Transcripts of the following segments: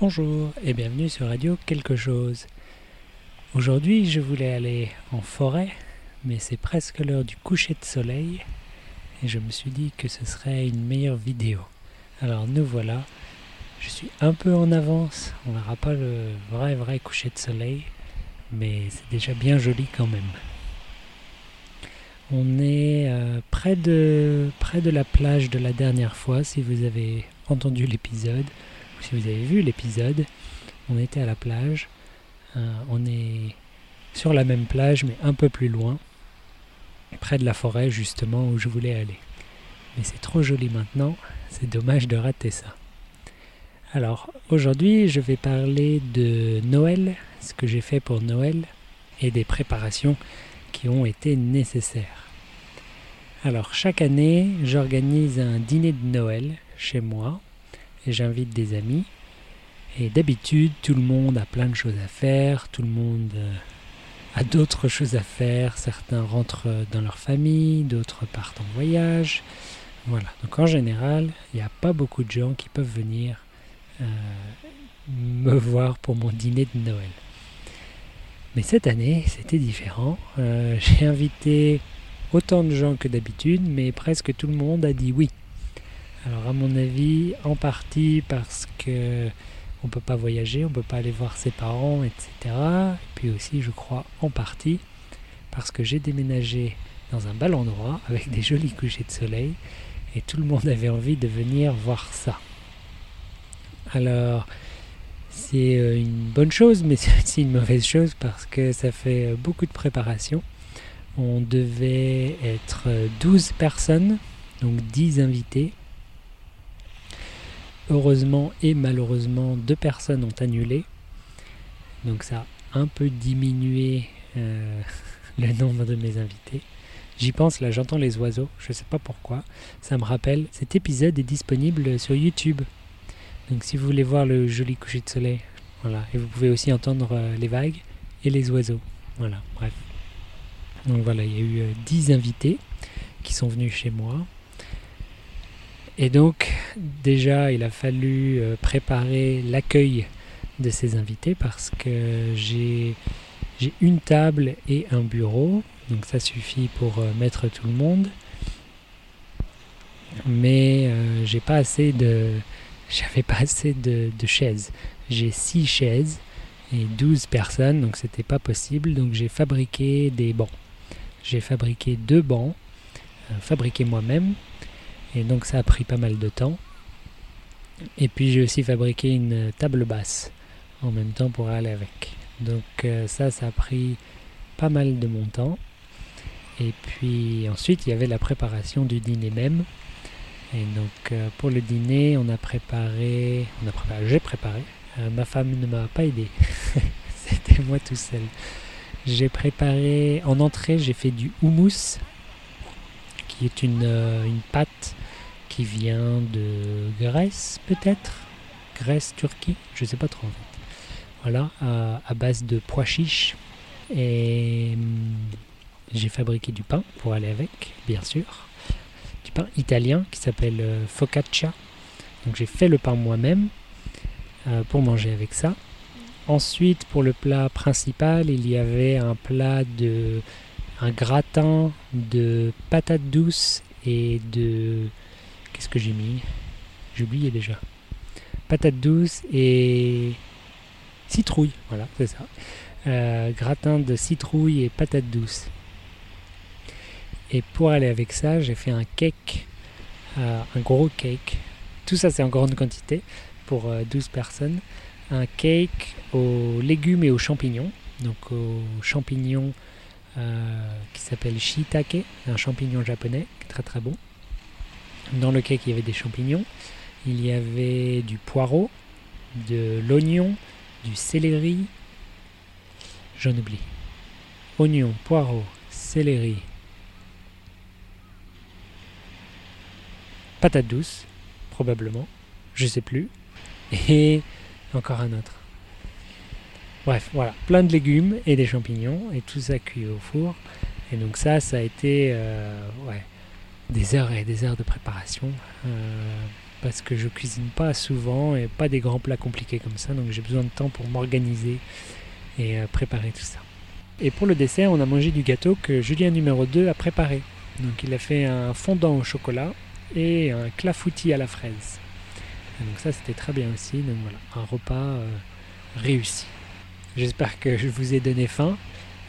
Bonjour et bienvenue sur Radio Quelque chose. Aujourd'hui, je voulais aller en forêt, mais c'est presque l'heure du coucher de soleil et je me suis dit que ce serait une meilleure vidéo. Alors nous voilà. Je suis un peu en avance, on n'aura pas le vrai vrai coucher de soleil, mais c'est déjà bien joli quand même. On est euh, près, de, près de la plage de la dernière fois, si vous avez entendu l'épisode si vous avez vu l'épisode, on était à la plage. Euh, on est sur la même plage, mais un peu plus loin, près de la forêt justement où je voulais aller. Mais c'est trop joli maintenant, c'est dommage de rater ça. Alors aujourd'hui, je vais parler de Noël, ce que j'ai fait pour Noël et des préparations qui ont été nécessaires. Alors chaque année, j'organise un dîner de Noël chez moi j'invite des amis. Et d'habitude, tout le monde a plein de choses à faire, tout le monde euh, a d'autres choses à faire. Certains rentrent dans leur famille, d'autres partent en voyage. Voilà, donc en général, il n'y a pas beaucoup de gens qui peuvent venir euh, me voir pour mon dîner de Noël. Mais cette année, c'était différent. Euh, j'ai invité autant de gens que d'habitude, mais presque tout le monde a dit oui. Alors à mon avis, en partie parce que on peut pas voyager, on peut pas aller voir ses parents, etc. Et puis aussi, je crois, en partie parce que j'ai déménagé dans un bel endroit avec des jolis couchers de soleil et tout le monde avait envie de venir voir ça. Alors, c'est euh, une bonne chose, mais c'est aussi une mauvaise chose parce que ça fait beaucoup de préparation. On devait être 12 personnes, donc 10 invités, Heureusement et malheureusement, deux personnes ont annulé. Donc ça a un peu diminué euh, le nombre de mes invités. J'y pense, là j'entends les oiseaux, je ne sais pas pourquoi. Ça me rappelle, cet épisode est disponible sur YouTube. Donc si vous voulez voir le joli coucher de soleil, voilà. Et vous pouvez aussi entendre euh, les vagues et les oiseaux. Voilà, bref. Donc voilà, il y a eu 10 euh, invités qui sont venus chez moi. Et donc, déjà, il a fallu euh, préparer l'accueil de ces invités parce que j'ai une table et un bureau, donc ça suffit pour euh, mettre tout le monde. Mais euh, j'ai pas assez de, j'avais pas assez de, chaises. J'ai 6 chaises et 12 personnes, donc c'était pas possible. Donc j'ai fabriqué des bancs. J'ai fabriqué deux bancs, fabriqués moi-même, et donc ça a pris pas mal de temps. Et puis j'ai aussi fabriqué une table basse en même temps pour aller avec. Donc euh, ça, ça a pris pas mal de mon temps. Et puis ensuite, il y avait la préparation du dîner même. Et donc euh, pour le dîner, on a préparé, on a préparé, j'ai préparé. Euh, ma femme ne m'a pas aidé. C'était moi tout seul. J'ai préparé en entrée, j'ai fait du houmous, qui est une, une pâte qui vient de Grèce peut-être? Grèce, Turquie, je sais pas trop en fait. Voilà, à, base de pois chiches. Et hum, j'ai fabriqué du pain pour aller avec, bien sûr. Du pain italien qui s'appelle euh, focaccia. Donc j'ai fait le pain moi-même euh, pour manger avec ça. Ensuite, pour le plat principal, il y avait un plat de un gratin de patates douces et de Qu'est-ce que j'ai mis? J'ai déjà. Patate douce et citrouille. Voilà, c'est ça. Euh, gratin de citrouille et patate douce. Et pour aller avec ça, j'ai fait un cake, euh, un gros cake. Tout ça, c'est en grande quantité pour 12 euh, personnes. Un cake aux légumes et aux champignons. Donc aux champignons qui s'appelle shiitake, un champignon japonais, très très bon. Dans le cake, il y avait des champignons, il y avait du poireau, de l'oignon, du céleri, j'en oublie. Oignon, poireau, céleri, patate douce, probablement, je sais plus, et encore un autre. Bref, voilà, plein de légumes et des champignons, et tout ça cuit au four. Et donc ça, ça a été, euh, ouais, des heures et des heures de préparation. Euh, parce que je cuisine pas souvent et pas des grands plats compliqués comme ça, donc j'ai besoin de temps pour m'organiser et euh, préparer tout ça. Et pour le dessert, on a mangé du gâteau que Julien numéro 2 a préparé. Donc il a fait un fondant au chocolat et un clafoutis à la fraise. donc ça c'était très bien aussi. Donc voilà, un repas euh, réussi. J'espère que je vous ai donné faim.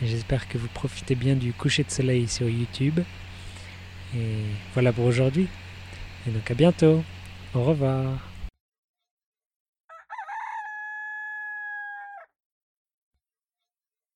J'espère que vous profitez bien du coucher de soleil sur YouTube. Et voilà pour aujourd'hui. Et donc à bientôt. Au revoir.